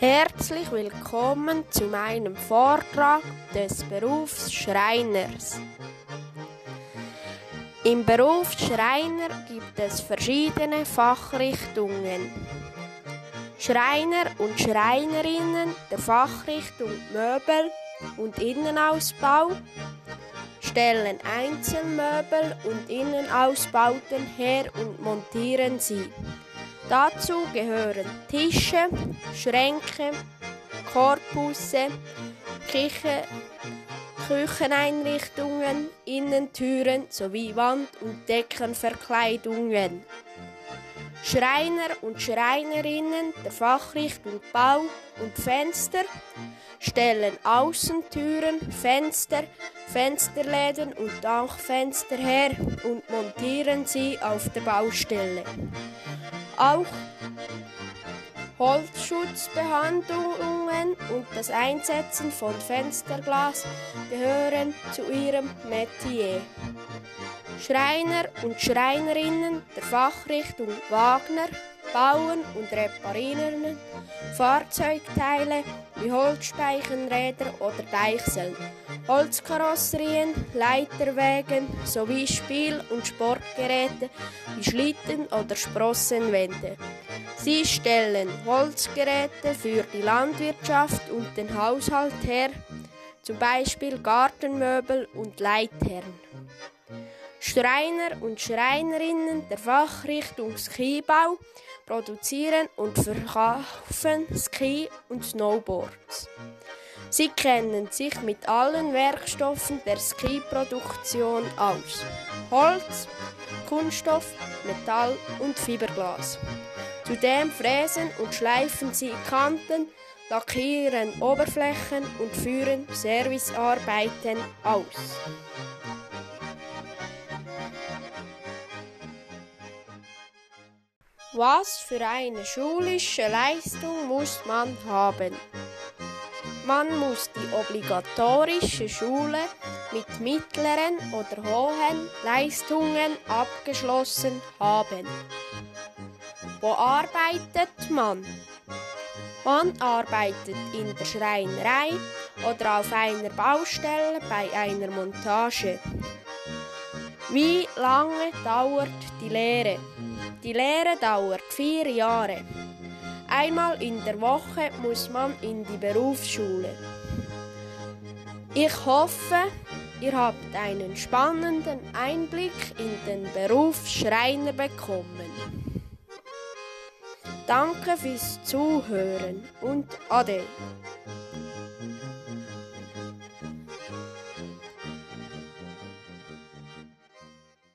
Herzlich willkommen zu meinem Vortrag des Berufs Schreiners. Im Beruf Schreiner gibt es verschiedene Fachrichtungen. Schreiner und Schreinerinnen der Fachrichtung Möbel und Innenausbau stellen Einzelmöbel und Innenausbauten her und montieren sie. Dazu gehören Tische, Schränke, Korpusse, Küche, Kücheneinrichtungen, Innentüren sowie Wand- und Deckenverkleidungen. Schreiner und Schreinerinnen der Fachrichtung Bau und Fenster stellen Außentüren, Fenster, Fensterläden und Dachfenster her und montieren sie auf der Baustelle. Auch Holzschutzbehandlungen und das Einsetzen von Fensterglas gehören zu ihrem Metier. Schreiner und Schreinerinnen der Fachrichtung Wagner bauen und reparieren Fahrzeugteile wie Holzspeichenräder oder Deichseln, Holzkarosserien, Leiterwägen sowie Spiel- und Sportgeräte wie Schlitten oder Sprossenwände. Sie stellen Holzgeräte für die Landwirtschaft und den Haushalt her, zum Beispiel Gartenmöbel und Leitern. Schreiner und Schreinerinnen der Fachrichtung Skibau produzieren und verkaufen Ski und Snowboards. Sie kennen sich mit allen Werkstoffen der Skiproduktion aus. Holz, Kunststoff, Metall und Fiberglas. Zudem fräsen und schleifen sie Kanten, lackieren Oberflächen und führen Servicearbeiten aus. Was für eine schulische Leistung muss man haben? Man muss die obligatorische Schule mit mittleren oder hohen Leistungen abgeschlossen haben. Wo arbeitet man? Man arbeitet in der Schreinerei oder auf einer Baustelle bei einer Montage. Wie lange dauert die Lehre? Die Lehre dauert vier Jahre. Einmal in der Woche muss man in die Berufsschule. Ich hoffe, ihr habt einen spannenden Einblick in den Beruf Schreiner bekommen. Danke fürs Zuhören und Ade.